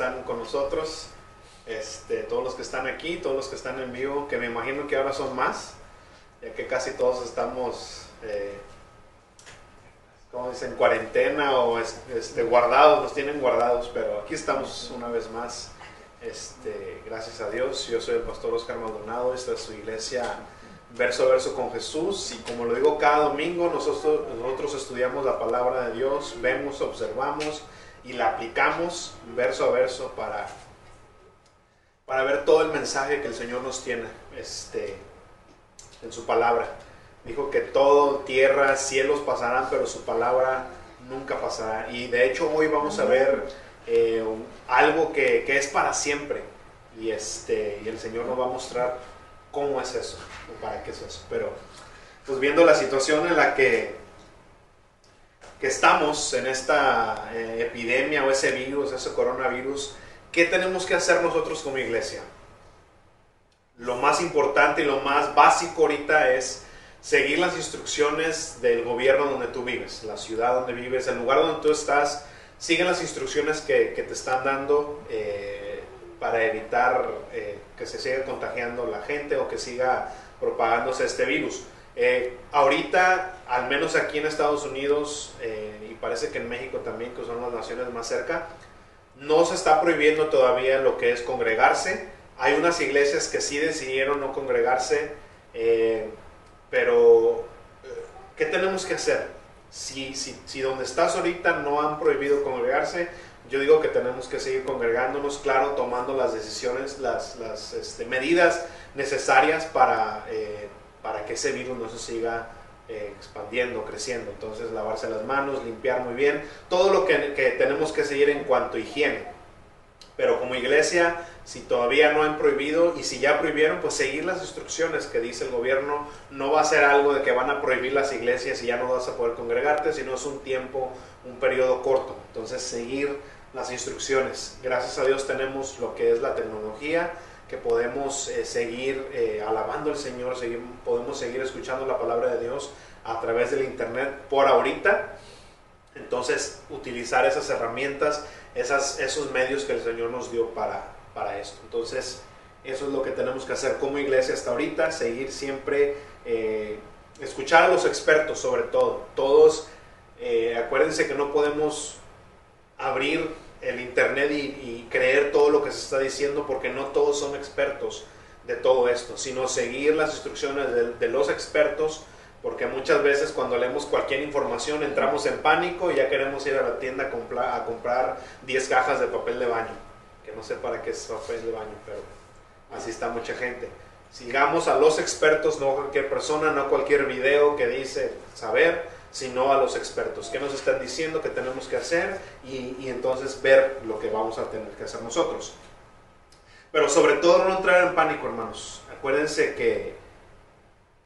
están con nosotros, este, todos los que están aquí, todos los que están en vivo, que me imagino que ahora son más, ya que casi todos estamos, eh, como dicen, cuarentena o este, guardados, nos tienen guardados, pero aquí estamos una vez más, este, gracias a Dios, yo soy el pastor Oscar Maldonado, esta es su iglesia verso a verso con Jesús y como lo digo cada domingo, nosotros, nosotros estudiamos la palabra de Dios, vemos, observamos y la aplicamos verso a verso para, para ver todo el mensaje que el Señor nos tiene este, en su palabra. Dijo que todo, tierra, cielos pasarán, pero su palabra nunca pasará. Y de hecho hoy vamos a ver eh, algo que, que, es para siempre. Y, este, y el Señor nos va a mostrar cómo es eso, o para qué es eso. Pero, pues viendo la situación en la que, que estamos, en esta eh, epidemia o ese virus, ese coronavirus, ¿qué tenemos que hacer nosotros como iglesia? Lo más importante y lo más básico ahorita es seguir las instrucciones del gobierno donde tú vives, la ciudad donde vives, el lugar donde tú estás. Sigue las instrucciones que, que te están dando. Eh, para evitar eh, que se siga contagiando la gente o que siga propagándose este virus. Eh, ahorita, al menos aquí en Estados Unidos eh, y parece que en México también, que son las naciones más cerca, no se está prohibiendo todavía lo que es congregarse. Hay unas iglesias que sí decidieron no congregarse, pero ¿qué tenemos que hacer? Si, si, si donde estás ahorita no han prohibido congregarse, yo digo que tenemos que seguir congregándonos, claro, tomando las decisiones, las, las este, medidas necesarias para, eh, para que ese virus no se siga eh, expandiendo, creciendo. Entonces, lavarse las manos, limpiar muy bien, todo lo que, que, tenemos que seguir en cuanto a higiene. Pero como iglesia, si todavía no han prohibido y si ya prohibieron, pues seguir las instrucciones que dice el gobierno. No va a ser algo de que van a prohibir las iglesias y ya no vas a poder congregarte, sino es un tiempo, un periodo corto. Entonces, seguir las instrucciones. Gracias a Dios tenemos lo que es la tecnología, que podemos eh, seguir eh, alabando al Señor, seguir, podemos seguir escuchando la palabra de Dios a través del Internet por ahorita. Entonces, utilizar esas herramientas, esas, esos medios que el Señor nos dio para, para esto. Entonces, eso es lo que tenemos que hacer como iglesia hasta ahorita, seguir siempre, eh, escuchar a los expertos sobre todo. Todos, acuérdense que no podemos abrir el Internet y, creer todo lo que se está diciendo porque no todos son expertos de todo esto, sino seguir las instrucciones de, los expertos porque muchas veces cuando leemos cualquier información entramos en pánico y ya queremos ir a la tienda a a comprar 10 cajas de papel de baño, que no sé para qué es papel de baño, pero así está mucha gente. Sigamos a los expertos, no cualquier persona, no cualquier video que dice saber, sino a los expertos. ¿Qué nos están diciendo que tenemos que hacer? Y, entonces ver lo que vamos a tener que hacer nosotros. Pero sobre todo no entrar en pánico, hermanos. Acuérdense que,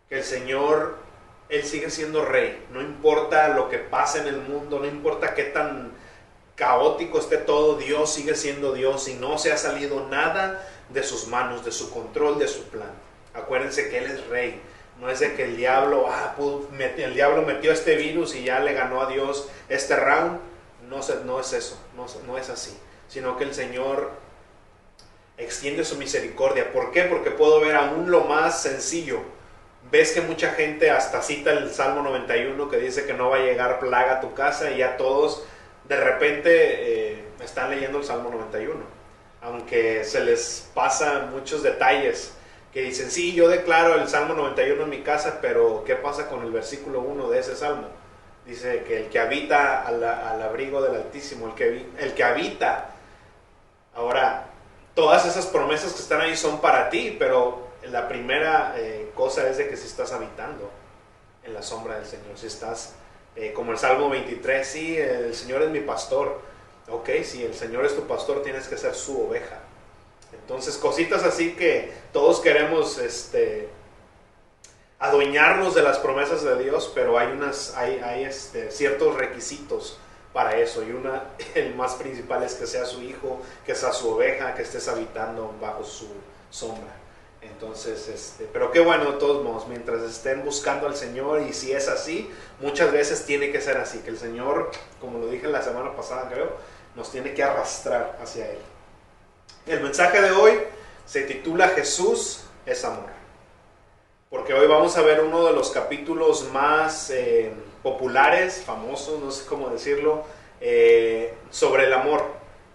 que el Señor, Él sigue siendo rey. No importa lo que pase en el mundo, no importa qué tan caótico esté todo, Dios sigue siendo Dios y no se ha salido nada de sus manos, de su control, de su plan. Acuérdense que Él es rey no es de que el diablo, ah, el diablo metió este virus y ya le ganó a Dios este round. No, no es eso, no, no es así. Sino que el Señor extiende su misericordia. ¿Por qué? Porque puedo ver aún lo más sencillo. Ves que mucha gente hasta cita el Salmo 91 que dice que no va a llegar plaga a tu casa y ya todos de repente eh, están leyendo el Salmo 91. Aunque se les pasan muchos detalles que dicen, sí, yo declaro el Salmo 91 en mi casa, pero ¿qué pasa con el versículo 1 de ese Salmo? Dice que el que habita al, abrigo del Altísimo, el que, el que habita. Ahora, todas esas promesas que están ahí son para ti, pero la primera eh, cosa es de que si estás habitando en la sombra del Señor, si estás, eh, como el Salmo 23, sí, el Señor es mi pastor. Ok, si el Señor es tu pastor, tienes que ser su oveja. Entonces, cositas así que todos queremos este, adueñarnos de las promesas de Dios, pero hay, unas, hay, hay este, ciertos requisitos para eso. Y una, el más principal es que sea su hijo, que sea su oveja, que estés habitando bajo su sombra. Entonces, este, pero qué bueno de todos modos, mientras estén buscando al Señor y si es así, muchas veces tiene que ser así, que el Señor, como lo dije la semana pasada creo, nos tiene que arrastrar hacia Él. El mensaje de hoy se titula Jesús es amor, porque hoy vamos a ver uno de los capítulos más eh, populares, famosos, no sé cómo decirlo, eh, sobre el amor.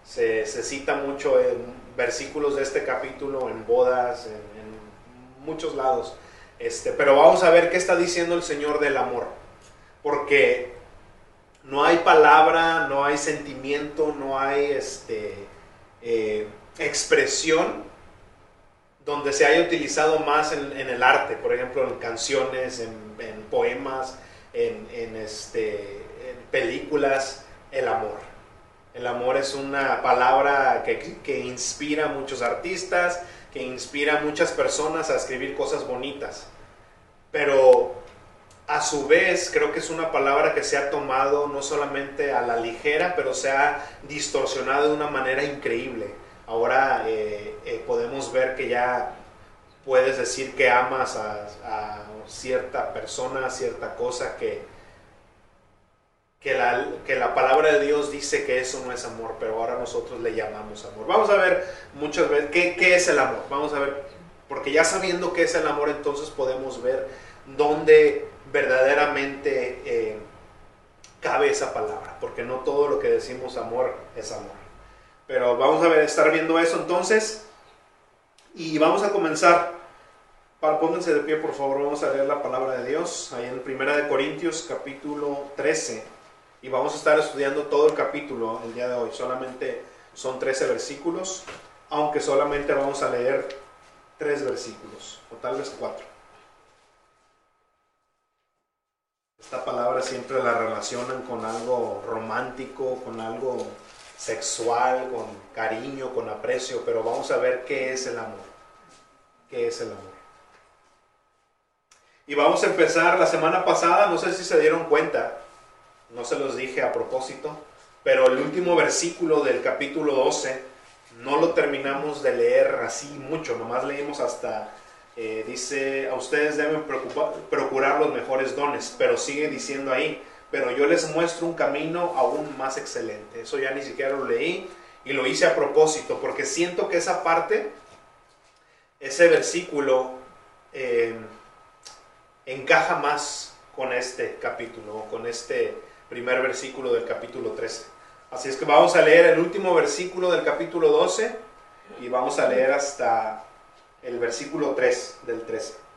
Se, cita mucho en versículos de este capítulo en bodas, en, muchos lados. Este, pero vamos a ver qué está diciendo el Señor del amor. Porque no hay palabra, no hay sentimiento, no hay este, eh, expresión donde se haya utilizado más en, el arte, por ejemplo, en canciones, en, poemas, en, este, en películas, el amor. El amor es una palabra que, inspira a muchos artistas, que inspira a muchas personas a escribir cosas bonitas. Pero a su vez creo que es una palabra que se ha tomado no solamente a la ligera, pero se ha distorsionado de una manera increíble. Ahora eh, eh, podemos ver que ya puedes decir que amas a, cierta persona, a cierta cosa que, que la, que la palabra de Dios dice que eso no es amor, pero ahora nosotros le llamamos amor. Vamos a ver muchas veces qué, qué es el amor. Vamos a ver, porque ya sabiendo qué es el amor, entonces podemos ver dónde verdaderamente eh, cabe esa palabra, porque no todo lo que decimos amor es amor. Pero vamos a ver, estar viendo eso entonces y vamos a comenzar. Pónganse de pie, por favor, vamos a leer la palabra de Dios ahí en Primera de Corintios capítulo 13. Y vamos a estar estudiando todo el capítulo el día de hoy. Solamente son 13 versículos, aunque solamente vamos a leer 3 versículos, o tal vez 4. Esta palabra siempre la relacionan con algo romántico, con algo sexual, con cariño, con aprecio, pero vamos a ver qué es el amor. ¿Qué es el amor? Y vamos a empezar la semana pasada, no sé si se dieron cuenta, no se los dije a propósito, pero el último versículo del capítulo 12 no lo terminamos de leer así mucho, nomás leímos hasta, eh, dice, a ustedes deben procurar los mejores dones, pero sigue diciendo ahí, pero yo les muestro un camino aún más excelente. Eso ya ni siquiera lo leí y lo hice a propósito, porque siento que esa parte, ese versículo, eh, encaja más con este capítulo, con este primer versículo del capítulo 13. Así es que vamos a leer el último versículo del capítulo 12 y vamos a leer hasta el versículo 3 del 13.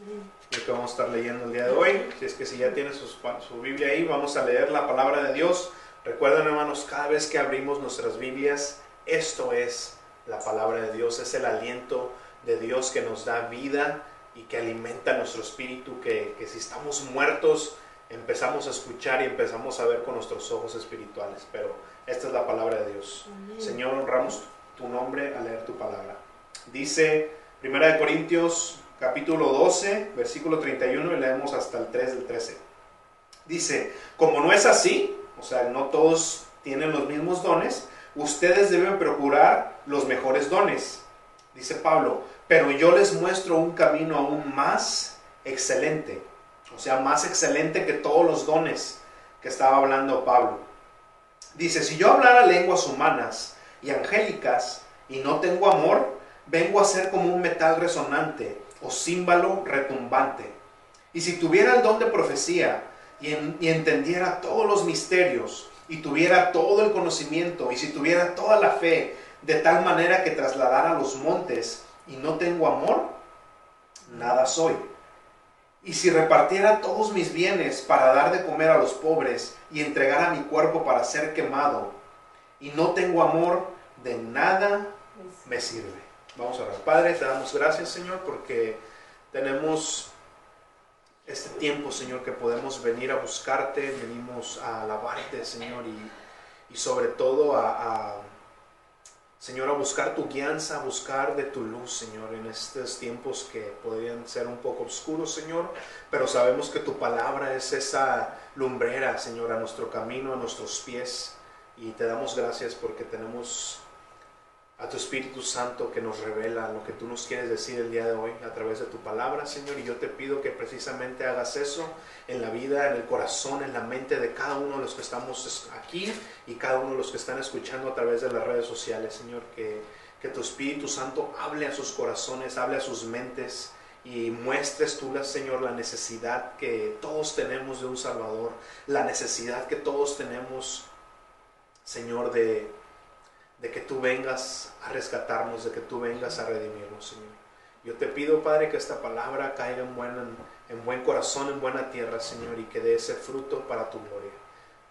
Lo que vamos a estar leyendo el día de hoy. Si es que si ya tiene su, su Biblia ahí, vamos a leer la palabra de Dios. Recuerden hermanos, cada vez que abrimos nuestras Biblias, esto es la palabra de Dios, es el aliento de Dios que nos da vida y que alimenta nuestro espíritu, que, que si estamos muertos, empezamos a escuchar y empezamos a ver con nuestros ojos espirituales. Pero esta es la palabra de Dios. Señor, honramos tu nombre al leer tu palabra. Dice Primera de Corintios capítulo 12, versículo 31 y leemos hasta el 3 del 13. Dice, como no es así, o sea, no todos tienen los mismos dones, ustedes deben procurar los mejores dones. Dice Pablo, pero yo les muestro un camino aún más excelente o sea, más excelente que todos los dones que estaba hablando Pablo. Dice, si yo hablara lenguas humanas y angélicas y no tengo amor, vengo a ser como un metal resonante o címbalo retumbante. Y si tuviera el don de profecía y, y entendiera todos los misterios y tuviera todo el conocimiento y si tuviera toda la fe de tal manera que trasladara los montes y no tengo amor, nada soy. Y si repartiera todos mis bienes para dar de comer a los pobres y entregara mi cuerpo para ser quemado, y no tengo amor, de nada me sirve. Vamos a orar. Padre, te damos gracias, Señor, porque tenemos este tiempo, Señor, que podemos venir a buscarte, venimos a alabarte, Señor, y, y sobre todo a Señor, a buscar tu guianza, a buscar de tu luz, Señor, en estos tiempos que podrían ser un poco oscuros, Señor, pero sabemos que tu palabra es esa lumbrera, Señor, a nuestro camino, a nuestros pies, y te damos gracias porque tenemos a tu Espíritu Santo que nos revela lo que tú nos quieres decir el día de hoy a través de tu palabra, Señor. Y yo te pido que precisamente hagas eso en la vida, en el corazón, en la mente de cada uno de los que estamos aquí y cada uno de los que están escuchando a través de las redes sociales, Señor. Que, que tu Espíritu Santo hable a sus corazones, hable a sus mentes y muestres tú, Señor, la necesidad que todos tenemos de un Salvador, la necesidad que todos tenemos, Señor, de de que tú vengas a rescatarnos, de que tú vengas a redimirnos, Señor. Yo te pido, Padre, que esta palabra caiga en buen, en buen corazón, en buena tierra, Señor, y que dé ese fruto para tu gloria.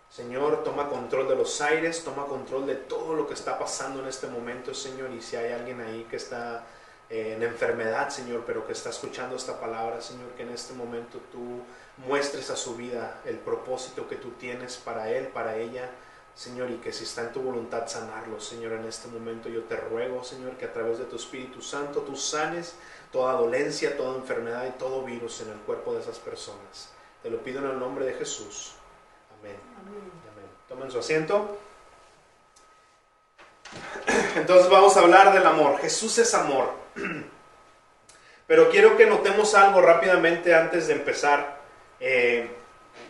Señor, toma control de los aires, toma control de todo lo que está pasando en este momento, Señor. Y si hay alguien ahí que está eh, en enfermedad, Señor, pero que está escuchando esta palabra, Señor, que en este momento tú muestres a su vida el propósito que tú tienes para él, para ella Señor, y que si está en tu voluntad sanarlo, Señor, en este momento yo te ruego, Señor, que a través de tu Espíritu Santo tú sanes toda dolencia, toda enfermedad y todo virus en el cuerpo de esas personas. Te lo pido en el nombre de Jesús. Amén. Amén. Tomen su asiento. Entonces vamos a hablar del amor. Jesús es amor. Pero quiero que notemos algo rápidamente antes de empezar. Eh,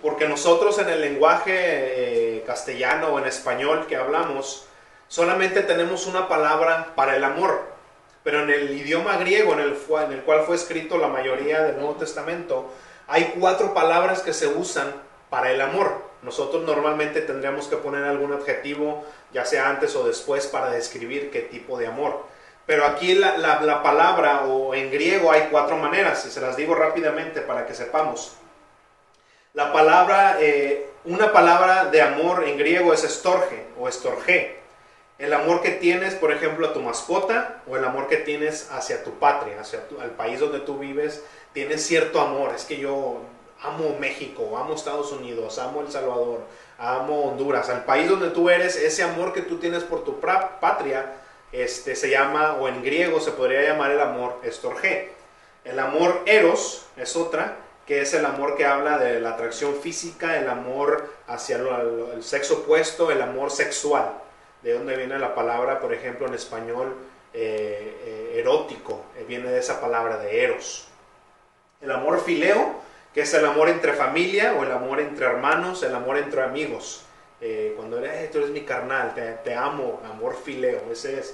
porque nosotros en el lenguaje eh, castellano o en español que hablamos, solamente tenemos una palabra para el amor, pero en el idioma griego en el, en cual fue escrito la mayoría del Nuevo Testamento, hay cuatro palabras que se usan para el amor. Nosotros normalmente tendríamos que poner algún adjetivo, ya sea antes o después, para describir qué tipo de amor. Pero aquí la, la palabra, o en griego hay cuatro maneras, y se las digo rápidamente para que sepamos. La palabra, eh, una palabra de amor en griego es estorge o estorge. El amor que tienes, por ejemplo, a tu mascota o el amor que tienes hacia tu patria, hacia el país donde tú vives, tienes cierto amor. Es que yo amo México, amo Estados Unidos, amo El Salvador, amo Honduras. Al país donde tú eres, ese amor que tú tienes por tu patria, este, se llama, o en griego se podría llamar el amor estorge. El amor eros es otra, que es el amor que habla de la atracción física, el amor hacia el, sexo opuesto, el amor sexual. De dónde viene la palabra, por ejemplo, en español, eh, eh, erótico, eh, viene de esa palabra de eros. El amor fileo, que es el amor entre familia o el amor entre hermanos, el amor entre amigos. cuando eres, tú eres mi carnal, te, te amo, amor fileo, ese es.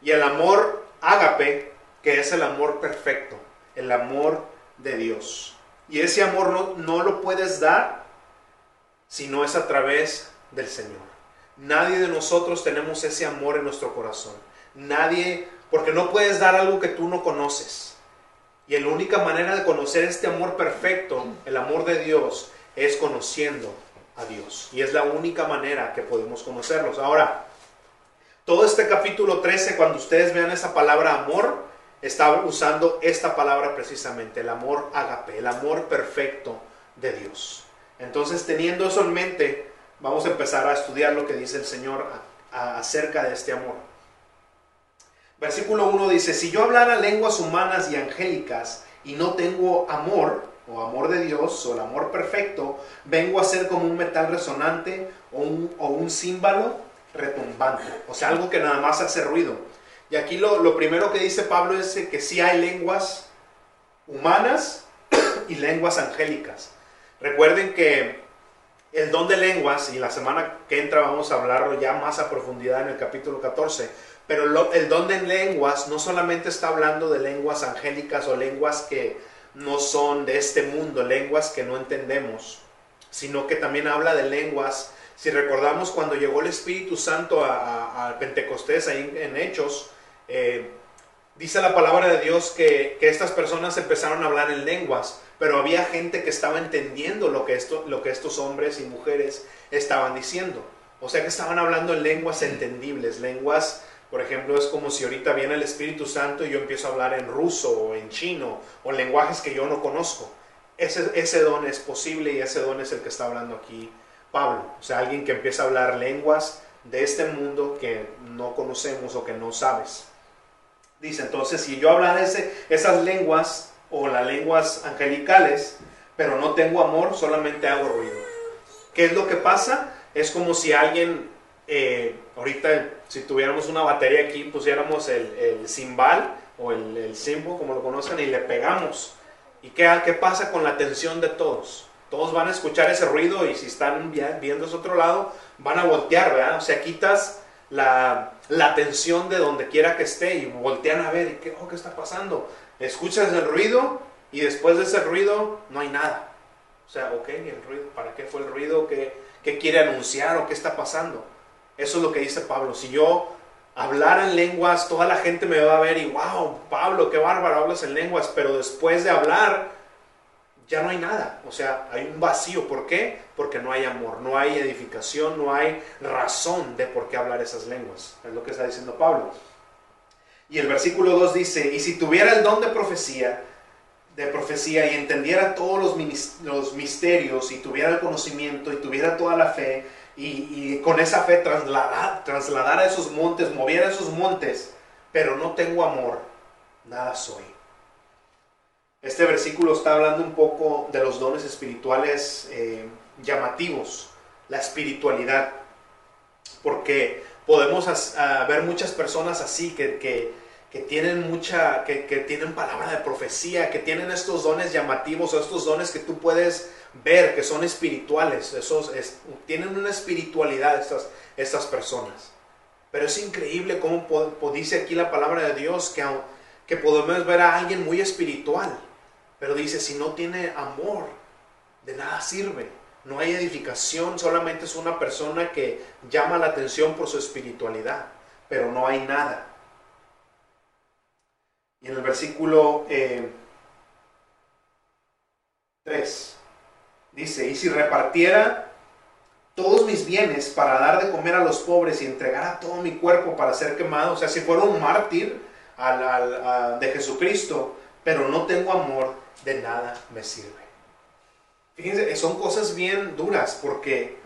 Y el amor ágape, que es el amor perfecto, el amor de Dios. Y ese amor no, no lo puedes dar si no es a través del Señor. Nadie de nosotros tenemos ese amor en nuestro corazón. Nadie, porque no puedes dar algo que tú no conoces. Y la única manera de conocer este amor perfecto, el amor de Dios, es conociendo a Dios. Y es la única manera que podemos conocerlos. Ahora, todo este capítulo 13, cuando ustedes vean esa palabra amor, estaba usando esta palabra precisamente, el amor agape, el amor perfecto de Dios. Entonces, teniendo eso en mente, vamos a empezar a estudiar lo que dice el Señor acerca de este amor. Versículo 1 dice, si yo hablara lenguas humanas y angélicas y no tengo amor, o amor de Dios, o el amor perfecto, vengo a ser como un metal resonante o un, o un retumbante, o sea, algo que nada más hace ruido. Y aquí lo, primero que dice Pablo es que sí hay lenguas humanas y lenguas angélicas. Recuerden que el don de lenguas, y la semana que entra vamos a hablarlo ya más a profundidad en el capítulo 14, pero el don de lenguas no solamente está hablando de lenguas angélicas o lenguas que no son de este mundo, lenguas que no entendemos, sino que también habla de lenguas. Si recordamos cuando llegó el Espíritu Santo a Pentecostés ahí en Hechos, eh, dice la palabra de Dios que, estas personas empezaron a hablar en lenguas, pero había gente que estaba entendiendo lo que, esto, lo que estos hombres y mujeres estaban diciendo. O sea que estaban hablando en lenguas entendibles, lenguas, por ejemplo, es como si ahorita viene el Espíritu Santo y yo empiezo a hablar en ruso o en chino o en lenguajes que yo no conozco. Ese, ese don es posible y ese don es el que está hablando aquí Pablo. O sea, alguien que empieza a hablar lenguas de este mundo que no conocemos o que no sabes. Dice, entonces, si yo hablara ese, esas lenguas o las lenguas angelicales, pero no tengo amor, solamente hago ruido. ¿Qué es lo que pasa? Es como si alguien eh, ahorita si tuviéramos una batería aquí, pusiéramos el, el cimbal o el, el simbo, como lo conocen, y le pegamos. ¿Y qué, qué pasa con la atención de todos? Todos van a escuchar ese ruido y si están viendo ese otro lado, van a voltear, ¿verdad? O sea, quitas la, la atención de donde quiera que esté y voltean a ver, ¿qué, oh, ¿qué está pasando? Escuchas el ruido y después de ese ruido no hay nada. O sea, ok, el ruido, ¿para qué fue el ruido? ¿Qué, qué quiere anunciar o qué está pasando? Eso es lo que dice Pablo. Si yo hablara en lenguas, toda la gente me va a ver y wow, Pablo, qué bárbaro, hablas en lenguas, pero después de hablar ya no hay nada, o sea, hay un vacío. ¿Por qué? Porque no hay amor, no hay edificación, no hay razón de por qué hablar esas lenguas. Es lo que está diciendo Pablo. Y el versículo 2 dice, y si tuviera el don de profecía, de profecía y entendiera todos los, misterios y tuviera el conocimiento y tuviera toda la fe y, con esa fe trasladar, esos montes, moviera esos montes, pero no tengo amor, nada soy. Este versículo está hablando un poco de los dones espirituales eh, llamativos, la espiritualidad, porque podemos ver muchas personas así que, que, que tienen mucha, que, tienen palabra de profecía, que tienen estos dones llamativos, estos dones que tú puedes ver que son espirituales, esos, tienen una espiritualidad estas, estas personas. Pero es increíble cómo dice aquí la palabra de Dios que, que podemos ver a alguien muy espiritual, pero dice, si no tiene amor, de nada sirve. No hay edificación, solamente es una persona que llama la atención por su espiritualidad, pero no hay nada. Y en el versículo 3 eh, dice, y si repartiera todos mis bienes para dar de comer a los pobres y entregara todo mi cuerpo para ser quemado, o sea, si fuera un mártir de Jesucristo, pero no tengo amor, de nada me sirve. Fíjense, son cosas bien duras porque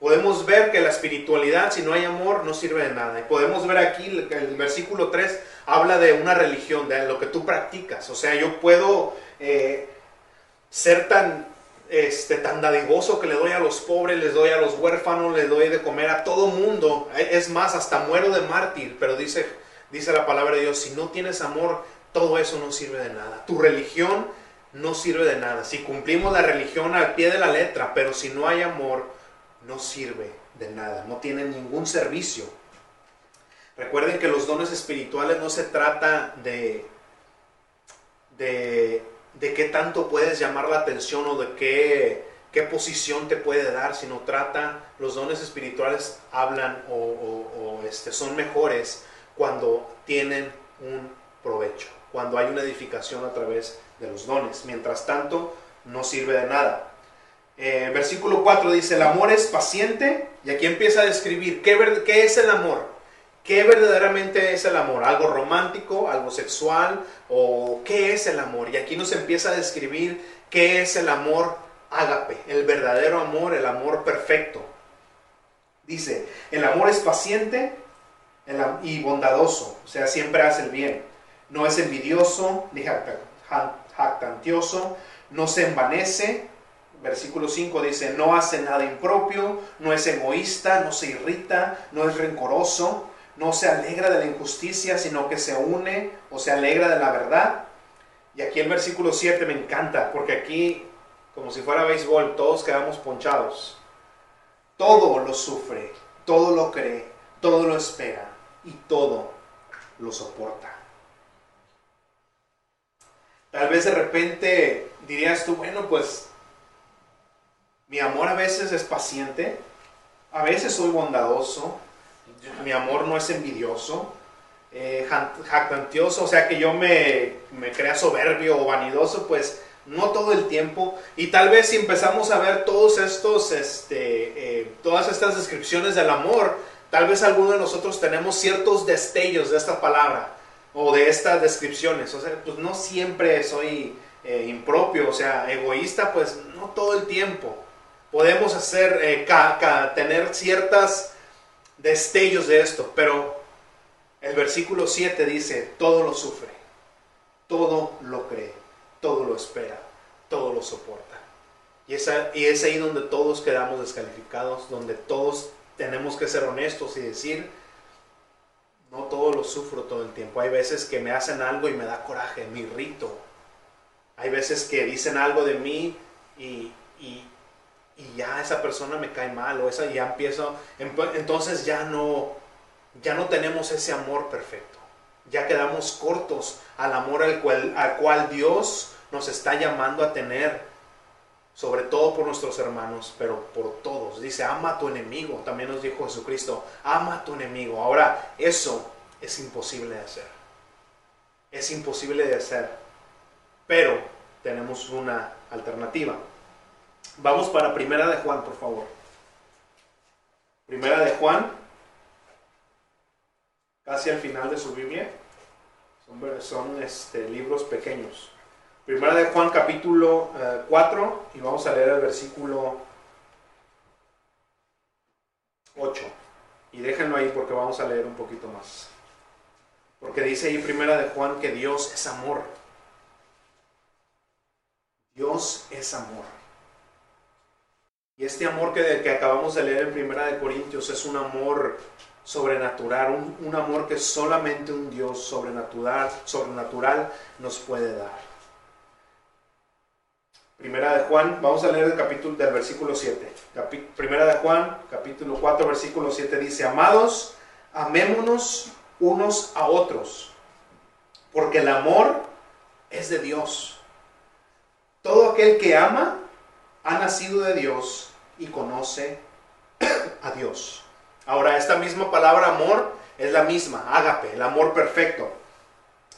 podemos ver que la espiritualidad, si no hay amor, no sirve de nada. Y podemos ver aquí, el versículo 3 habla de una religión, de lo que tú practicas. O sea, yo puedo eh, ser tan, este, tan que le doy a los pobres, les doy a los huérfanos, les doy de comer a todo mundo. Es más, hasta muero de mártir. Pero dice, dice la palabra de Dios, si no tienes amor, todo eso no sirve de nada. Tu religión no sirve de nada. Si cumplimos la religión al pie de la letra, pero si no hay amor, no sirve de nada. No tiene ningún servicio. Recuerden que los dones espirituales no se trata de, de, de qué tanto puedes llamar la atención o de qué, qué posición te puede dar, sino trata, los dones espirituales hablan o, este, son mejores cuando tienen un provecho cuando hay una edificación a través de los dones. Mientras tanto, no sirve de nada. Eh, versículo 4 dice, el amor es paciente, y aquí empieza a describir qué, qué es el amor. ¿Qué verdaderamente es el amor? ¿Algo romántico, algo sexual o qué es el amor? Y aquí nos empieza a describir qué es el amor ágape, el verdadero amor, el amor perfecto. Dice, el amor es paciente y bondadoso, o sea, siempre hace el bien no es envidioso ni jactantioso, no se envanece. Versículo 5 dice, no hace nada impropio, no es egoísta, no se irrita, no es rencoroso, no se alegra de la injusticia, sino que se une o se alegra de la verdad. Y aquí el versículo 7 me encanta, porque aquí, como si fuera béisbol, todos quedamos ponchados. Todo lo sufre, todo lo cree, todo lo espera y todo lo soporta. Tal vez de repente dirías tú, bueno, pues mi amor a veces es paciente, a veces soy bondadoso, mi amor no es envidioso, eh, jactantioso, o sea que yo me, me crea soberbio o vanidoso, pues no todo el tiempo. Y tal vez si empezamos a ver todos estos, este, eh, todas estas descripciones del amor, tal vez alguno de nosotros tenemos ciertos destellos de esta palabra o de estas descripciones. O sea, pues no siempre soy eh, impropio, o sea, egoísta, pues no todo el tiempo. Podemos hacer, eh, tener ciertas destellos de esto, pero el versículo 7 dice, todo lo sufre, todo lo cree, todo lo espera, todo lo soporta. Y, esa, y es ahí donde todos quedamos descalificados, donde todos tenemos que ser honestos y decir, no todo lo sufro todo el tiempo. Hay veces que me hacen algo y me da coraje, me irrito. Hay veces que dicen algo de mí y, y, y ya esa persona me cae mal o esa ya empiezo, entonces ya no, ya no tenemos ese amor perfecto. Ya quedamos cortos al amor al cual, al cual Dios nos está llamando a tener, sobre todo por nuestros hermanos, pero por todos. Dice, ama a tu enemigo, también nos dijo Jesucristo, ama a tu enemigo. Ahora, eso es imposible de hacer. Es imposible de hacer, pero tenemos una alternativa. Vamos para Primera de Juan, por favor. Primera de Juan, casi al final de su Biblia. Son, son este, libros pequeños. Primera de Juan capítulo 4 eh, y vamos a leer el versículo 8. Y déjenlo ahí porque vamos a leer un poquito más. Porque dice ahí Primera de Juan que Dios es amor. Dios es amor. Y este amor que, que acabamos de leer en Primera de Corintios es un amor sobrenatural, un, un amor que solamente un Dios sobrenatural, sobrenatural nos puede dar. Primera de Juan, vamos a leer el capítulo del versículo 7. Primera de Juan, capítulo 4, versículo 7 dice, amados, amémonos unos a otros, porque el amor es de Dios. Todo aquel que ama ha nacido de Dios y conoce a Dios. Ahora, esta misma palabra amor es la misma, ágape, el amor perfecto.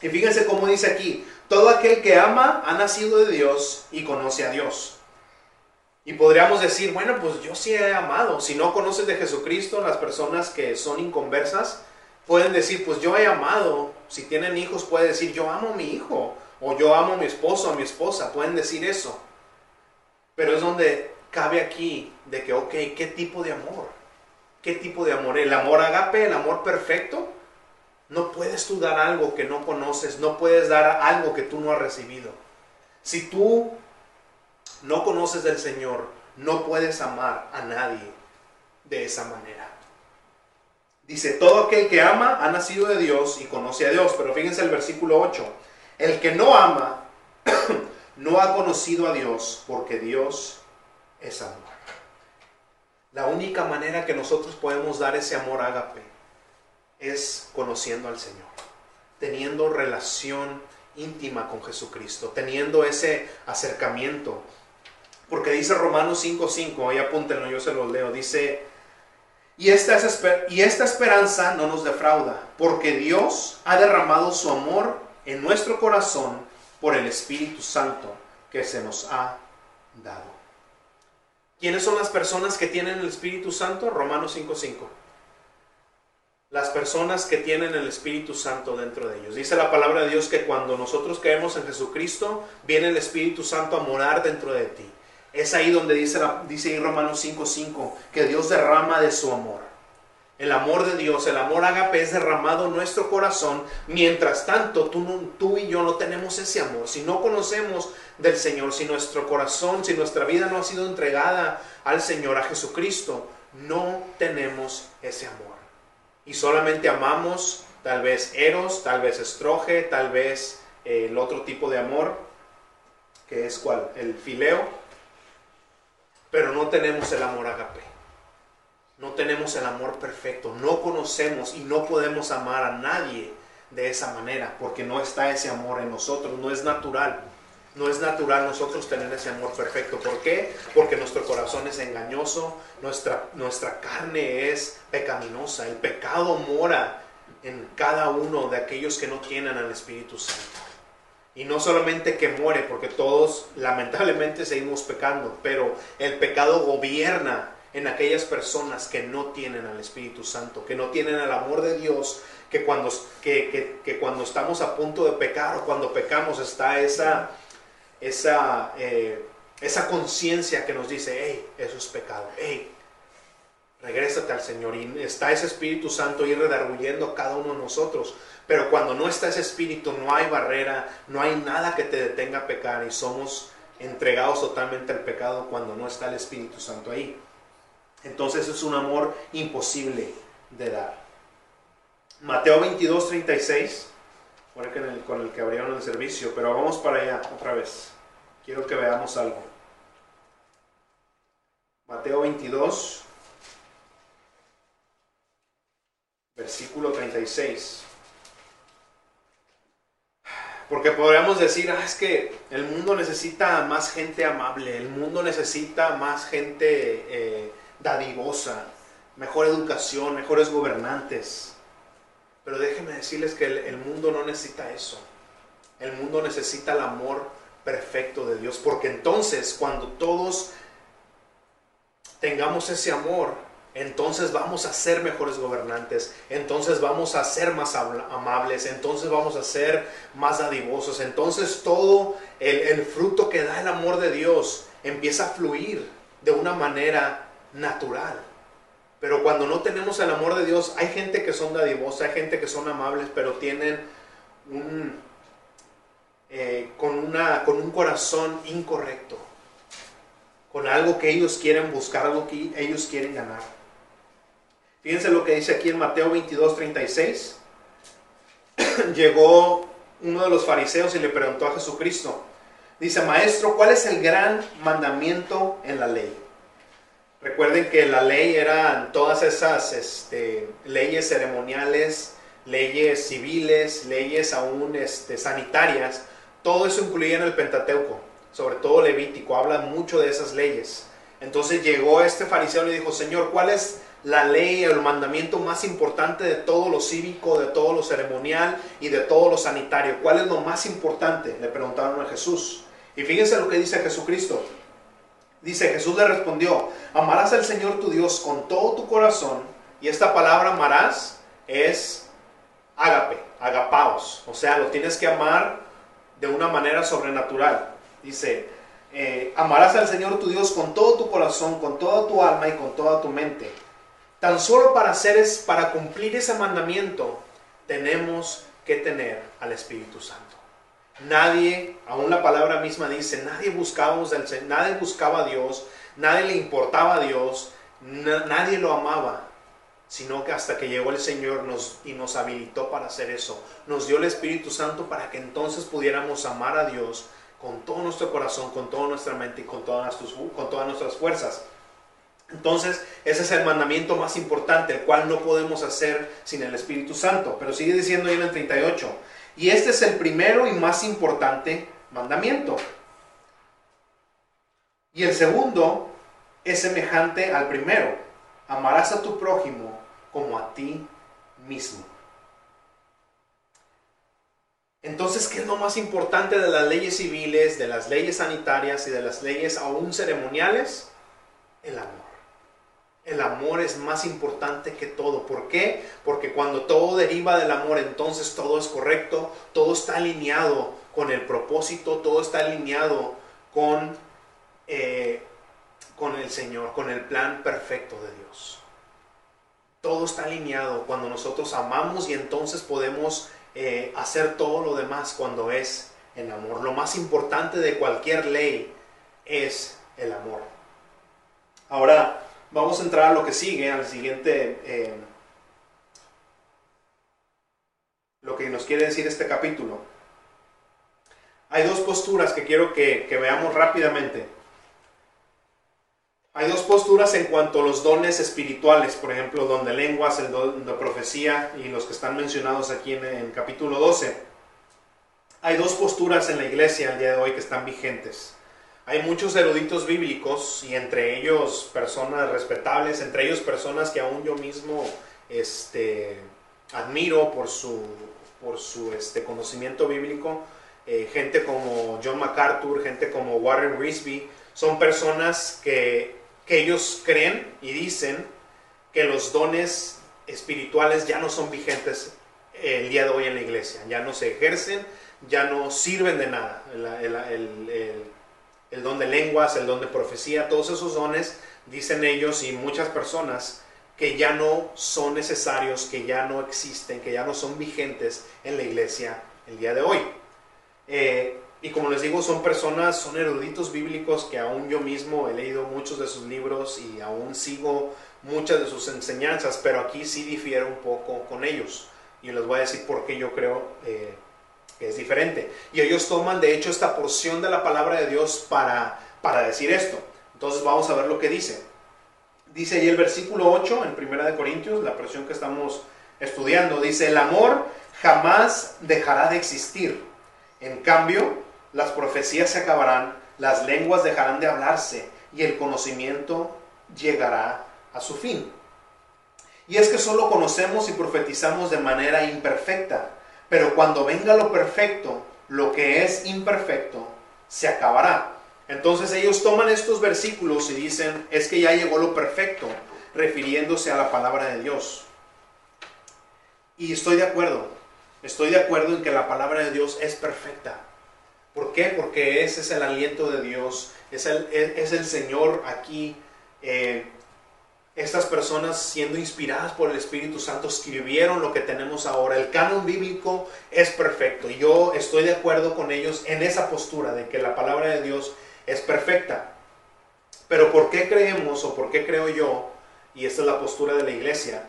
Y fíjense cómo dice aquí, todo aquel que ama ha nacido de Dios y conoce a Dios. Y podríamos decir, bueno, pues yo sí he amado. Si no conoces de Jesucristo, las personas que son inconversas pueden decir, pues yo he amado. Si tienen hijos, puede decir, yo amo a mi hijo. O yo amo a mi esposo, a mi esposa. Pueden decir eso. Pero es donde cabe aquí de que, ok, ¿qué tipo de amor? ¿Qué tipo de amor? ¿El amor agape, el amor perfecto? No puedes tú dar algo que no conoces, no puedes dar algo que tú no has recibido. Si tú no conoces del Señor, no puedes amar a nadie de esa manera. Dice, todo aquel que ama ha nacido de Dios y conoce a Dios. Pero fíjense el versículo 8. El que no ama no ha conocido a Dios porque Dios es amor. La única manera que nosotros podemos dar ese amor ágape es conociendo al Señor, teniendo relación íntima con Jesucristo, teniendo ese acercamiento. Porque dice Romanos 5:5, ahí apúntenlo, yo se los leo, dice, y esta, es, y esta esperanza no nos defrauda, porque Dios ha derramado su amor en nuestro corazón por el Espíritu Santo que se nos ha dado. ¿Quiénes son las personas que tienen el Espíritu Santo? Romanos 5:5 las personas que tienen el Espíritu Santo dentro de ellos. Dice la palabra de Dios que cuando nosotros caemos en Jesucristo, viene el Espíritu Santo a morar dentro de ti. Es ahí donde dice, dice en Romanos 5:5 que Dios derrama de su amor. El amor de Dios, el amor agape es derramado en nuestro corazón. Mientras tanto, tú, tú y yo no tenemos ese amor. Si no conocemos del Señor, si nuestro corazón, si nuestra vida no ha sido entregada al Señor, a Jesucristo, no tenemos ese amor y solamente amamos tal vez eros, tal vez estroge, tal vez eh, el otro tipo de amor, que es cuál, el fileo, pero no tenemos el amor agape. No tenemos el amor perfecto, no conocemos y no podemos amar a nadie de esa manera, porque no está ese amor en nosotros, no es natural. No es natural nosotros tener ese amor perfecto. ¿Por qué? Porque nuestro corazón es engañoso, nuestra, nuestra carne es pecaminosa, el pecado mora en cada uno de aquellos que no tienen al Espíritu Santo. Y no solamente que muere, porque todos lamentablemente seguimos pecando, pero el pecado gobierna en aquellas personas que no tienen al Espíritu Santo, que no tienen el amor de Dios, que cuando, que, que cuando estamos a punto de pecar o cuando pecamos está esa esa, eh, esa conciencia que nos dice, hey, eso es pecado, hey, regrésate al Señor. Y está ese Espíritu Santo ir redarguyendo cada uno de nosotros. Pero cuando no está ese Espíritu, no hay barrera, no hay nada que te detenga a pecar y somos entregados totalmente al pecado cuando no está el Espíritu Santo ahí. Entonces es un amor imposible de dar. Mateo 22, 36, con el que abrieron el servicio, pero vamos para allá otra vez. Quiero que veamos algo. Mateo 22, versículo 36. Porque podríamos decir, ah, es que el mundo necesita más gente amable, el mundo necesita más gente eh, dadivosa, mejor educación, mejores gobernantes. Pero déjenme decirles que el, mundo no necesita eso. El mundo necesita el amor perfecto de Dios. Porque entonces cuando todos tengamos ese amor, entonces vamos a ser mejores gobernantes, entonces vamos a ser más amables, entonces vamos a ser más dadivosos, entonces todo el, fruto que da el amor de Dios empieza a fluir de una manera natural. Pero cuando no tenemos el amor de Dios, hay gente que son dadivosas, hay gente que son amables, pero tienen un, eh, con, una, con un corazón incorrecto, con algo que ellos quieren buscar, algo que ellos quieren ganar. Fíjense lo que dice aquí en Mateo 22, 36. Llegó uno de los fariseos y le preguntó a Jesucristo. Dice, maestro, ¿cuál es el gran mandamiento en la ley? Recuerden que la ley eran todas esas este, leyes ceremoniales, leyes civiles, leyes aún este, sanitarias. Todo eso incluía en el Pentateuco, sobre todo Levítico, habla mucho de esas leyes. Entonces llegó este fariseo y le dijo, Señor, ¿cuál es la ley, el mandamiento más importante de todo lo cívico, de todo lo ceremonial y de todo lo sanitario. ¿Cuál es lo más importante? Le preguntaron a Jesús. Y fíjense lo que dice Jesucristo. Dice, Jesús le respondió, amarás al Señor tu Dios con todo tu corazón. Y esta palabra amarás es ágape, agapaos. O sea, lo tienes que amar de una manera sobrenatural. Dice, eh, amarás al Señor tu Dios con todo tu corazón, con toda tu alma y con toda tu mente. Tan solo para hacer es, para cumplir ese mandamiento, tenemos que tener al Espíritu Santo. Nadie, aún la palabra misma dice, nadie buscaba, nadie buscaba a Dios, nadie le importaba a Dios, nadie lo amaba, sino que hasta que llegó el Señor nos, y nos habilitó para hacer eso. Nos dio el Espíritu Santo para que entonces pudiéramos amar a Dios con todo nuestro corazón, con toda nuestra mente y con todas, con todas nuestras fuerzas. Entonces, ese es el mandamiento más importante, el cual no podemos hacer sin el Espíritu Santo. Pero sigue diciendo ahí en el 38. Y este es el primero y más importante mandamiento. Y el segundo es semejante al primero. Amarás a tu prójimo como a ti mismo. Entonces, ¿qué es lo más importante de las leyes civiles, de las leyes sanitarias y de las leyes aún ceremoniales? El amor. El amor es más importante que todo. ¿Por qué? Porque cuando todo deriva del amor, entonces todo es correcto, todo está alineado con el propósito, todo está alineado con, eh, con el Señor, con el plan perfecto de Dios. Todo está alineado cuando nosotros amamos y entonces podemos eh, hacer todo lo demás cuando es en amor. Lo más importante de cualquier ley es el amor. Ahora, Vamos a entrar a lo que sigue, al siguiente, eh, lo que nos quiere decir este capítulo. Hay dos posturas que quiero que, veamos rápidamente. Hay dos posturas en cuanto a los dones espirituales, por ejemplo, don de lenguas, el don de profecía y los que están mencionados aquí en el capítulo 12. Hay dos posturas en la iglesia al día de hoy que están vigentes. Hay muchos eruditos bíblicos y entre ellos personas respetables, entre ellos personas que aún yo mismo este, admiro por su, por su este, conocimiento bíblico. Eh, gente como John MacArthur, gente como Warren Risby, son personas que, que ellos creen y dicen que los dones espirituales ya no son vigentes el día de hoy en la iglesia, ya no se ejercen, ya no sirven de nada. el, el don de lenguas, el don de profecía, todos esos dones, dicen ellos y muchas personas, que ya no son necesarios, que ya no existen, que ya no son vigentes en la iglesia el día de hoy. Eh, y como les digo, son personas, son eruditos bíblicos que aún yo mismo he leído muchos de sus libros y aún sigo muchas de sus enseñanzas, pero aquí sí difiero un poco con ellos. Y les voy a decir por qué yo creo eh, es diferente. Y ellos toman, de hecho, esta porción de la palabra de Dios para, para decir esto. Entonces vamos a ver lo que dice. Dice ahí el versículo 8 en Primera de Corintios, la porción que estamos estudiando, dice, el amor jamás dejará de existir. En cambio, las profecías se acabarán, las lenguas dejarán de hablarse y el conocimiento llegará a su fin. Y es que solo conocemos y profetizamos de manera imperfecta, pero cuando venga lo perfecto, lo que es imperfecto, se acabará. Entonces ellos toman estos versículos y dicen, es que ya llegó lo perfecto, refiriéndose a la palabra de Dios. Y estoy de acuerdo, estoy de acuerdo en que la palabra de Dios es perfecta. ¿Por qué? Porque ese es el aliento de Dios, es el, es el Señor aquí. Eh, estas personas siendo inspiradas por el Espíritu Santo escribieron lo que tenemos ahora. El canon bíblico es perfecto yo estoy de acuerdo con ellos en esa postura de que la palabra de Dios es perfecta. Pero ¿por qué creemos o por qué creo yo, y esta es la postura de la iglesia,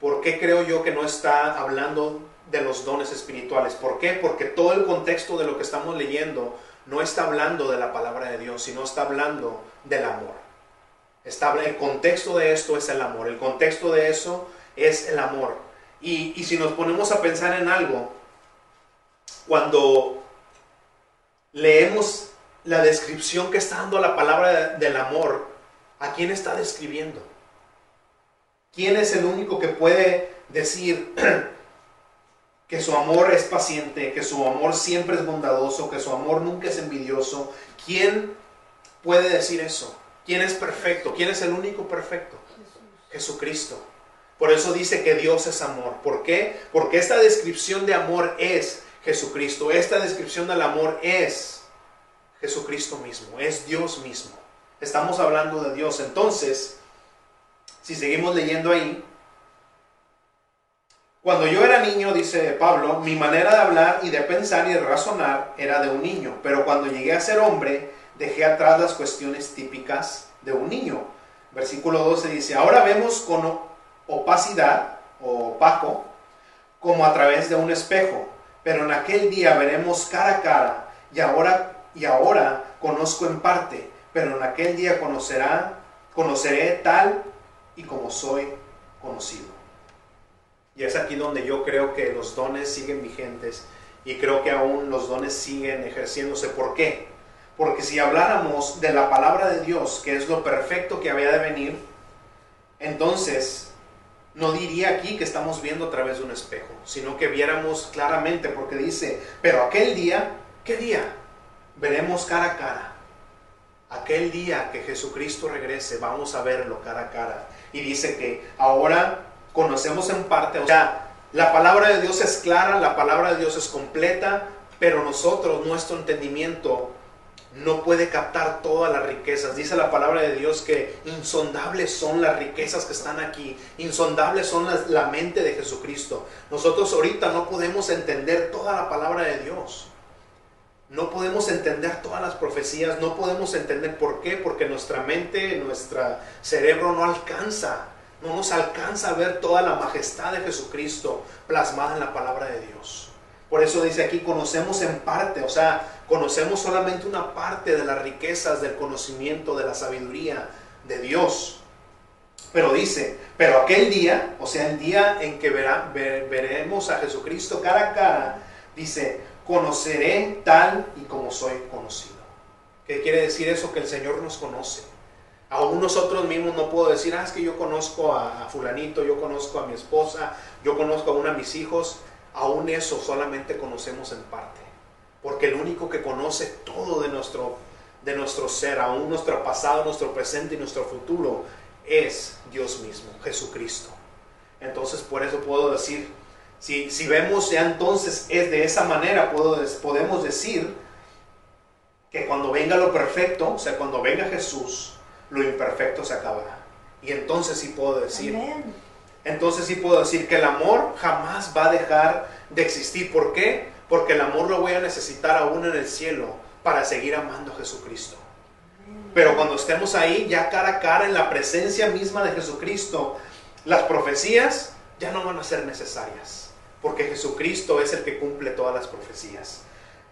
por qué creo yo que no está hablando de los dones espirituales. ¿Por qué? Porque todo el contexto de lo que estamos leyendo no está hablando de la palabra de Dios, sino está hablando del amor. El contexto de esto es el amor, el contexto de eso es el amor. Y, y si nos ponemos a pensar en algo, cuando leemos la descripción que está dando la palabra del amor, ¿a quién está describiendo? ¿Quién es el único que puede decir, que su amor es paciente, que su amor siempre es bondadoso, que su amor nunca es envidioso. ¿Quién puede decir eso? ¿Quién es perfecto? ¿Quién es el único perfecto? Jesucristo. Por eso dice que Dios es amor. ¿Por qué? Porque esta descripción de amor es Jesucristo. Esta descripción del amor es Jesucristo mismo, es Dios mismo. Estamos hablando de Dios. Entonces, si seguimos leyendo ahí, cuando yo era niño, dice Pablo, mi manera de hablar y de pensar y de razonar era de un niño, pero cuando llegué a ser hombre, dejé atrás las cuestiones típicas de un niño. Versículo 12 dice, ahora vemos con opacidad o opaco, como a través de un espejo, pero en aquel día veremos cara a cara, y ahora, y ahora conozco en parte, pero en aquel día conocerá, conoceré tal y como soy conocido. Y es aquí donde yo creo que los dones siguen vigentes y creo que aún los dones siguen ejerciéndose. ¿Por qué? Porque si habláramos de la palabra de Dios, que es lo perfecto que había de venir, entonces no diría aquí que estamos viendo a través de un espejo, sino que viéramos claramente, porque dice, pero aquel día, ¿qué día? Veremos cara a cara. Aquel día que Jesucristo regrese, vamos a verlo cara a cara. Y dice que ahora conocemos en parte, o sea, la palabra de Dios es clara, la palabra de Dios es completa, pero nosotros, nuestro entendimiento, no puede captar todas las riquezas. Dice la palabra de Dios que insondables son las riquezas que están aquí, insondables son la mente de Jesucristo. Nosotros ahorita no podemos entender toda la palabra de Dios. No podemos entender todas las profecías, no podemos entender por qué, porque nuestra mente, nuestro cerebro no alcanza no nos alcanza a ver toda la majestad de Jesucristo plasmada en la palabra de Dios. Por eso dice aquí, conocemos en parte, o sea, conocemos solamente una parte de las riquezas del conocimiento, de la sabiduría de Dios. Pero dice, pero aquel día, o sea, el día en que veremos a Jesucristo cara a cara, dice, conoceré tal y como soy conocido. ¿Qué quiere decir eso? Que el Señor nos conoce Aún nosotros mismos no puedo decir, ah, es que yo conozco a, fulanito, yo conozco a mi esposa, yo conozco a uno de mis hijos. Aún eso solamente conocemos en parte. Porque el único que conoce todo de nuestro, de nuestro ser, aún nuestro pasado, nuestro presente y nuestro futuro, es Dios mismo, Jesucristo. Entonces por eso puedo decir, si, si vemos ya entonces es de esa manera, puedo, podemos decir que cuando venga lo perfecto, o sea, cuando venga Jesús, lo imperfecto se acabará. Y entonces sí puedo decir, entonces sí puedo decir que el amor jamás va a dejar de existir. ¿Por qué? Porque el amor lo voy a necesitar aún en el cielo para seguir amando a Jesucristo. Pero cuando estemos ahí, ya cara a cara, en la presencia misma de Jesucristo, las profecías ya no van a ser necesarias. Porque Jesucristo es el que cumple todas las profecías.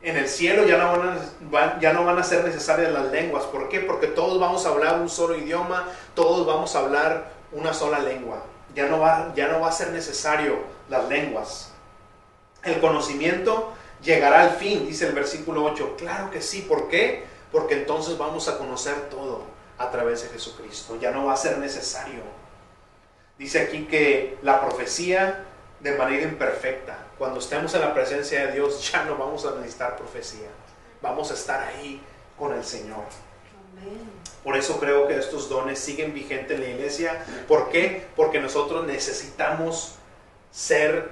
En el cielo ya no van a, ya no van a ser necesarias las lenguas. ¿Por qué? Porque todos vamos a hablar un solo idioma, todos vamos a hablar una sola lengua. Ya no va, ya no va a ser necesario las lenguas. El conocimiento llegará al fin, dice el versículo 8. Claro que sí, ¿por qué? Porque entonces vamos a conocer todo a través de Jesucristo. Ya no va a ser necesario. Dice aquí que la profecía de manera imperfecta. Cuando estemos en la presencia de Dios ya no vamos a necesitar profecía. Vamos a estar ahí con el Señor. Por eso creo que estos dones siguen vigentes en la iglesia. ¿Por qué? Porque nosotros necesitamos ser,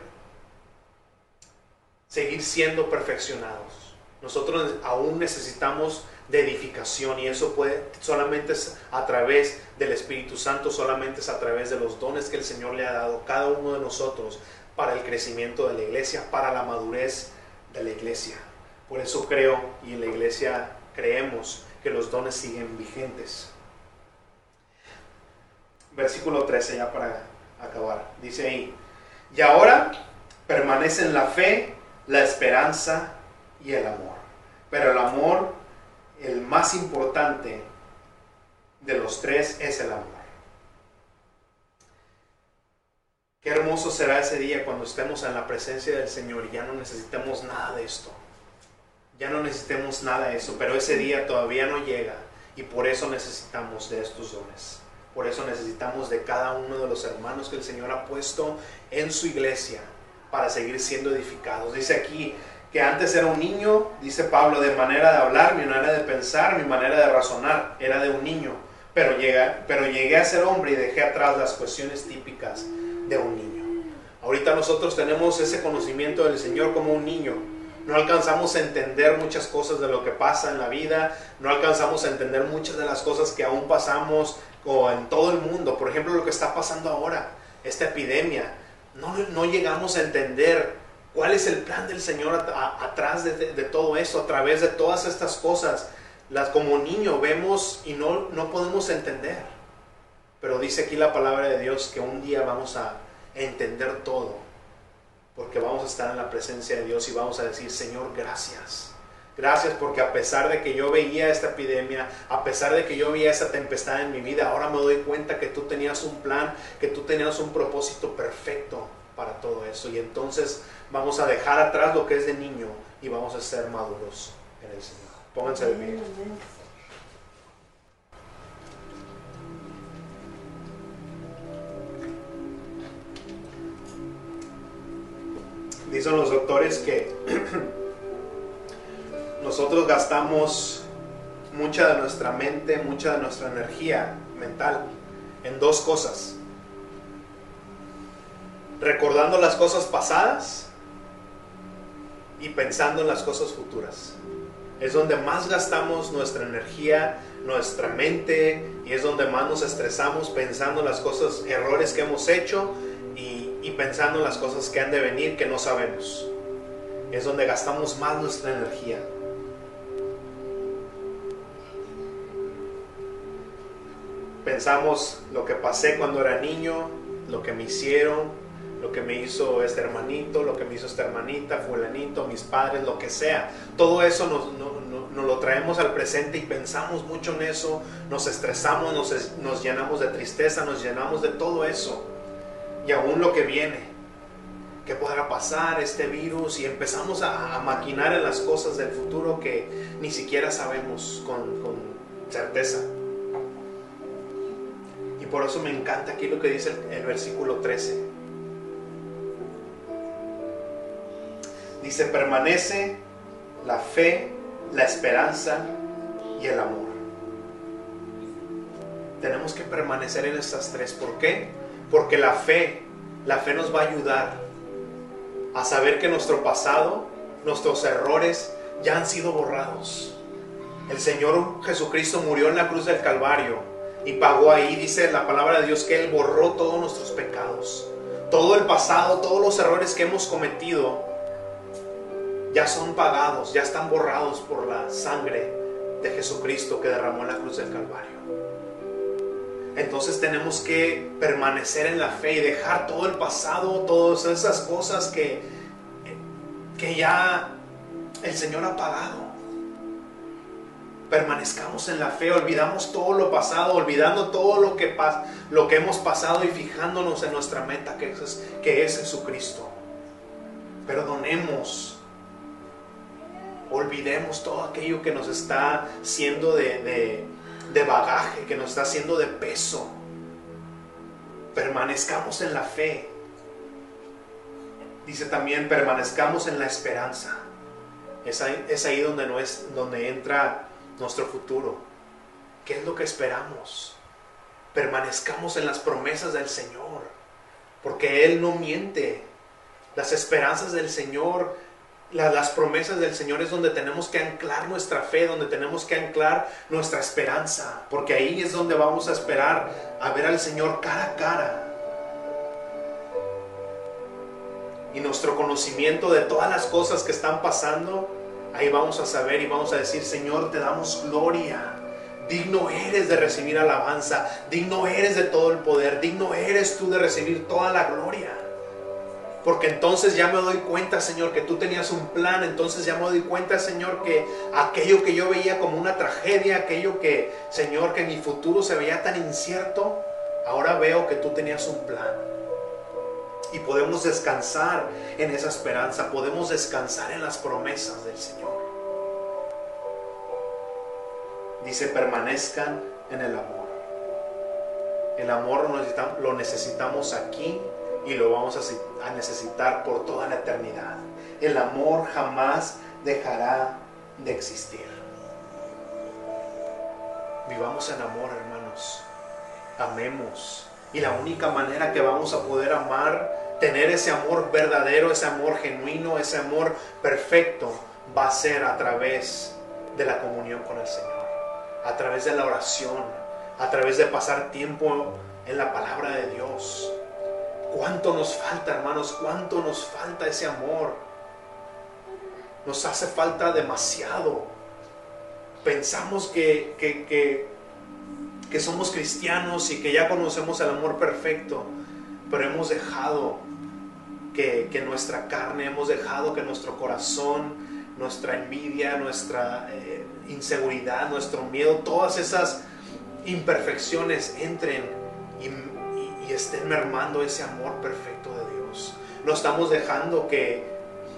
seguir siendo perfeccionados. Nosotros aún necesitamos de edificación y eso puede solamente es a través del Espíritu Santo, solamente es a través de los dones que el Señor le ha dado cada uno de nosotros para el crecimiento de la iglesia, para la madurez de la iglesia. Por eso creo y en la iglesia creemos que los dones siguen vigentes. Versículo 13 ya para acabar. Dice ahí, y ahora permanecen la fe, la esperanza y el amor. Pero el amor el más importante de los tres es el amor. Qué hermoso será ese día cuando estemos en la presencia del Señor y ya no necesitemos nada de esto. Ya no necesitemos nada de eso, pero ese día todavía no llega y por eso necesitamos de estos dones. Por eso necesitamos de cada uno de los hermanos que el Señor ha puesto en su iglesia para seguir siendo edificados. Dice aquí, que antes era un niño, dice Pablo, de manera de hablar, mi manera de pensar, mi manera de razonar, era de un niño, pero llegué, pero llegué a ser hombre y dejé atrás las cuestiones típicas de un niño. Ahorita nosotros tenemos ese conocimiento del Señor como un niño. No alcanzamos a entender muchas cosas de lo que pasa en la vida, no alcanzamos a entender muchas de las cosas que aún pasamos o en todo el mundo. Por ejemplo, lo que está pasando ahora, esta epidemia. No, llegamos a entender ¿Cuál es el plan del Señor atrás de, todo eso, a través de todas estas cosas? Las como niño vemos y no, no podemos entender. Pero dice aquí la palabra de Dios que un día vamos a entender todo. Porque vamos a estar en la presencia de Dios y vamos a decir, Señor, gracias. Gracias porque a pesar de que yo veía esta epidemia, a pesar de que yo veía esta tempestad en mi vida, ahora me doy cuenta que tú tenías un plan, que tú tenías un propósito perfecto para todo eso. Y entonces vamos a dejar atrás lo que es de niño y vamos a ser maduros en el Señor. Pónganse de pie. Dicen los doctores que nosotros gastamos mucha de nuestra mente, mucha de nuestra energía mental en dos cosas. Recordando las cosas pasadas y pensando en las cosas futuras. Es donde más gastamos nuestra energía, nuestra mente y es donde más nos estresamos pensando en las cosas, errores que hemos hecho y, pensando en las cosas que han de venir que no sabemos. Es donde gastamos más nuestra energía. Pensamos lo que pasé cuando era niño, lo que me hicieron, lo que me hizo este hermanito, lo que me hizo esta hermanita, fulanito, mis padres, lo que sea. Todo eso nos, lo traemos al presente y pensamos mucho en eso, nos estresamos, nos llenamos de tristeza, nos llenamos de todo eso. Y aún lo que viene, qué podrá pasar este virus y empezamos a, maquinar en las cosas del futuro que ni siquiera sabemos con, certeza. Y por eso me encanta aquí lo que dice el, el versículo 13 Dice, permanece la fe, la esperanza y el amor. Tenemos que permanecer en estas tres. ¿Por qué? Porque la fe, la fe nos va a ayudar a saber que nuestro pasado, nuestros errores ya han sido borrados. El Señor Jesucristo murió en la cruz del Calvario y pagó ahí, dice la palabra de Dios, que Él borró todos nuestros pecados. Todo el pasado, todos los errores que hemos cometido, ya son pagados, ya están borrados por la sangre de Jesucristo que derramó en la cruz del Calvario. Entonces tenemos que permanecer en la fe y dejar todo el pasado, todas esas cosas que, que ya el Señor ha pagado. Permanezcamos en la fe, olvidamos todo lo pasado, olvidando todo lo que, lo que hemos pasado y fijándonos en nuestra meta que es, que es Jesucristo. Perdonemos olvidemos todo aquello que nos está siendo de, bagaje, que nos está haciendo de peso. Permanezcamos en la fe. Dice también, permanezcamos en la esperanza. Es ahí, es ahí donde, no es, donde entra nuestro futuro. ¿Qué es lo que esperamos? Permanezcamos en las promesas del Señor, porque Él no miente. Las esperanzas del Señor las promesas del Señor es donde tenemos que anclar nuestra fe, donde tenemos que anclar nuestra esperanza, porque ahí es donde vamos a esperar a ver al Señor cara a cara. Y nuestro conocimiento de todas las cosas que están pasando, ahí vamos a saber y vamos a decir, Señor, te damos gloria. Digno eres de recibir alabanza, digno eres de todo el poder, digno eres tú de recibir toda la gloria. Porque entonces ya me doy cuenta, Señor, que tú tenías un plan. Entonces ya me doy cuenta, Señor, que aquello que yo veía como una tragedia, aquello que, Señor, que mi futuro se veía tan incierto, ahora veo que tú tenías un plan. Y podemos descansar en esa esperanza, podemos descansar en las promesas del Señor. Dice, permanezcan en el amor. El amor lo necesitamos aquí y lo vamos a necesitar por toda la eternidad. El amor jamás dejará de existir. Vivamos en amor, hermanos. Amemos. Y la única manera que vamos a poder amar, tener ese amor verdadero, ese amor genuino, ese amor perfecto, va a ser a través de la comunión con el Señor, a través de la oración, a través de pasar tiempo en la palabra de Dios, ¿Cuánto nos falta, hermanos? ¿Cuánto nos falta ese amor? Nos hace falta demasiado. Pensamos que, que, somos cristianos y que ya conocemos el amor perfecto, pero hemos dejado que, nuestra carne, hemos dejado que nuestro corazón, nuestra envidia, nuestra eh, inseguridad, nuestro miedo, todas esas imperfecciones entren y estén mermando ese amor perfecto de Dios. No estamos dejando que,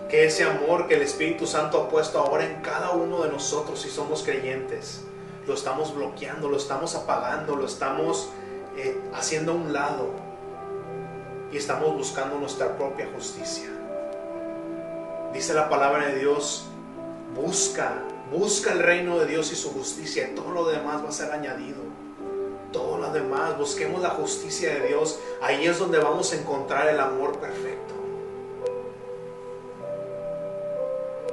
que ese amor que el Espíritu Santo ha puesto ahora en cada uno de nosotros si somos creyentes, lo estamos bloqueando, lo estamos apagando, lo estamos eh, haciendo a un lado y estamos buscando nuestra propia justicia. Dice la palabra de Dios, busca, busca el reino de Dios y su justicia y todo lo demás va a ser añadido todo lo demás, busquemos la justicia de Dios, ahí es donde vamos a encontrar el amor perfecto.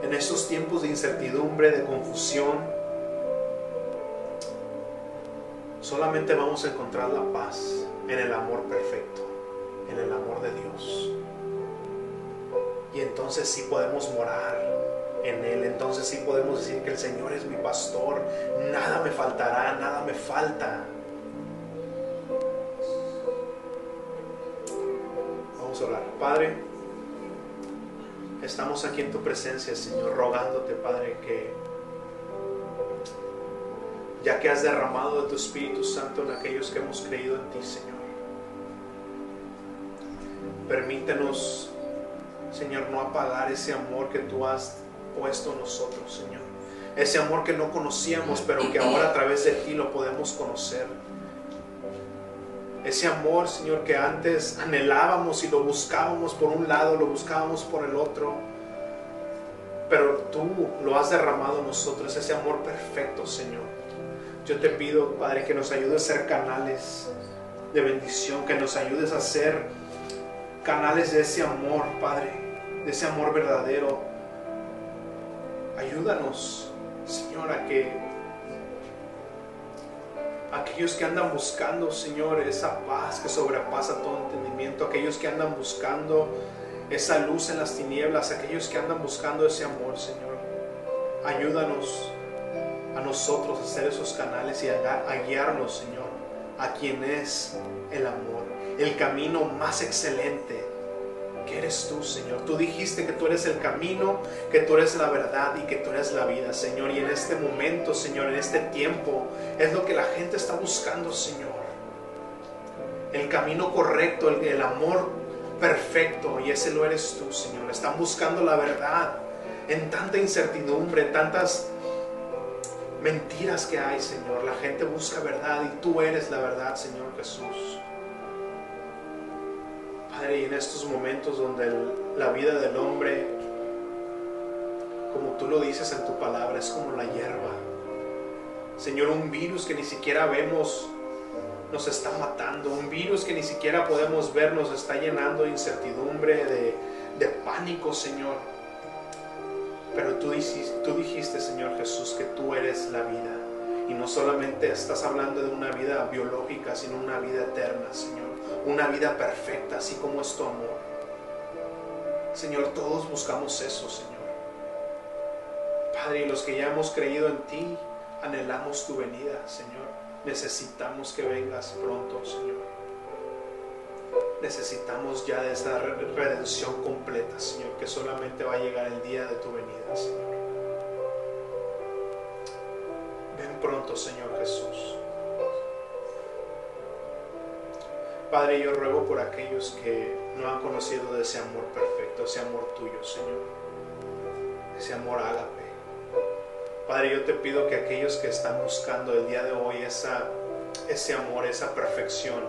En estos tiempos de incertidumbre, de confusión, solamente vamos a encontrar la paz en el amor perfecto, en el amor de Dios. Y entonces sí podemos morar en Él. Entonces sí podemos decir que el Señor es mi pastor. Nada me faltará, nada me falta. Padre, estamos aquí en tu presencia, Señor, rogándote, Padre, que ya que has derramado de tu Espíritu Santo en aquellos que hemos creído en ti, Señor, permítenos, Señor, no apagar ese amor que tú has puesto en nosotros, Señor. Ese amor que no conocíamos, pero que ahora a través de ti lo podemos conocer. Ese amor, Señor, que antes anhelábamos y lo buscábamos por un lado, lo buscábamos por el otro. Pero tú lo has derramado en nosotros, ese amor perfecto, Señor. Yo te pido, Padre, que nos ayudes a ser canales de bendición, que nos ayudes a ser canales de ese amor, Padre, de ese amor verdadero. Ayúdanos, Señor, a que aquellos que andan buscando, Señor, esa paz que sobrepasa todo entendimiento, aquellos que andan buscando esa luz en las tinieblas, aquellos que andan buscando ese amor, Señor. Ayúdanos a nosotros a ser esos canales y a, a guiarnos, Señor, a quien es el amor, el camino más excelente que eres tú, Señor. Tú dijiste que tú eres el camino, que tú eres la verdad y que tú eres la vida, Señor. Y en este momento, Señor, en este tiempo, es lo que la gente está buscando, Señor. El camino correcto, el, el amor perfecto, y ese lo eres tú, Señor. Están buscando la verdad en tanta incertidumbre, en tantas mentiras que hay, Señor. La gente busca verdad y tú eres la verdad, Señor Jesús. Padre, y en estos momentos donde la vida del hombre, como tú lo dices en tu palabra, es como la hierba. Señor, un virus que ni siquiera vemos nos está matando, un virus que ni siquiera podemos ver nos está llenando de incertidumbre, de, de pánico, Señor. Pero tú dijiste, tú dijiste, Señor Jesús, que tú eres la vida. Y no solamente estás hablando de una vida biológica, sino una vida eterna, Señor. Una vida perfecta, así como es tu amor. Señor, todos buscamos eso, Señor. Padre, los que ya hemos creído en ti, anhelamos tu venida, Señor. Necesitamos que vengas pronto, Señor. Necesitamos ya de esta redención completa, Señor, que solamente va a llegar el día de tu venida, Señor. Ven pronto, Señor Padre, yo ruego por aquellos que no han conocido de ese amor perfecto, ese amor tuyo, Señor. Ese amor ágape. Padre, yo te pido que aquellos que están buscando el día de hoy esa, ese amor, esa perfección,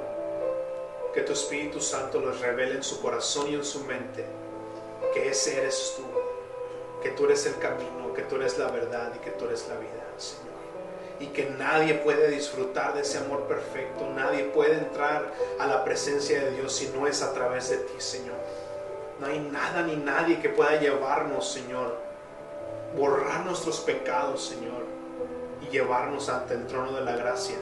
que tu Espíritu Santo les revele en su corazón y en su mente que ese eres tú, que tú eres el camino, que tú eres la verdad y que tú eres la vida, Señor. Y que nadie puede disfrutar de ese amor perfecto, nadie puede entrar a la presencia de Dios si no es a través de ti, Señor. No hay nada ni nadie que pueda llevarnos, Señor, borrar nuestros pecados, Señor, y llevarnos ante el trono de la gracia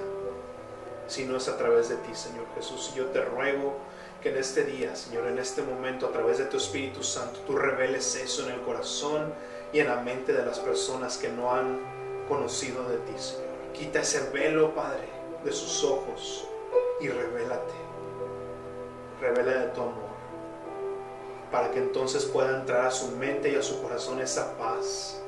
si no es a través de ti, Señor Jesús. Y yo te ruego que en este día, Señor, en este momento, a través de tu Espíritu Santo, tú reveles eso en el corazón y en la mente de las personas que no han conocido de ti, Señor. Quita ese velo, Padre, de sus ojos y revélate. Revela de tu amor. Para que entonces pueda entrar a su mente y a su corazón esa paz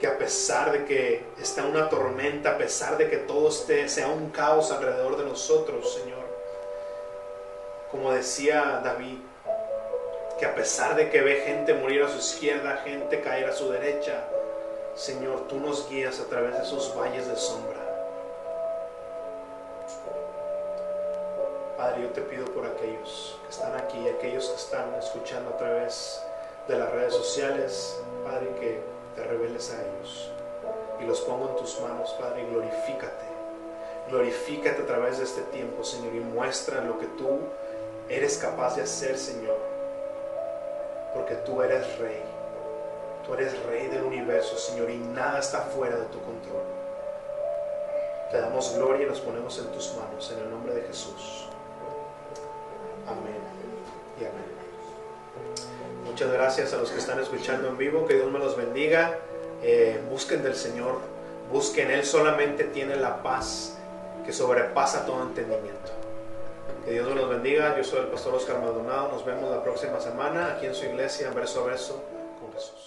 que a pesar de que está una tormenta, a pesar de que todo esté, sea un caos alrededor de nosotros, Señor, como decía David, que a pesar de que ve gente morir a su izquierda, gente caer a su derecha, Señor, tú nos guías a través de esos valles de sombra. Padre, yo te pido por aquellos que están aquí, aquellos que están escuchando a través de las redes sociales, Padre, que te reveles a ellos. Y los pongo en tus manos, Padre, y glorifícate. Glorifícate a través de este tiempo, Señor, y muestra lo que tú eres capaz de hacer, Señor. Porque tú eres rey. Tú eres rey del universo, Señor, y nada está fuera de tu control. Te damos gloria y nos ponemos en tus manos, en el nombre de Jesús. Amén y amén. Muchas gracias a los que están escuchando en vivo. Que Dios me los bendiga. Eh, busquen del Señor. Busquen. Él solamente tiene la paz que sobrepasa todo entendimiento. Que Dios me los bendiga. Yo soy el pastor Oscar Maldonado. Nos vemos la próxima semana aquí en su iglesia, verso a verso, con Jesús.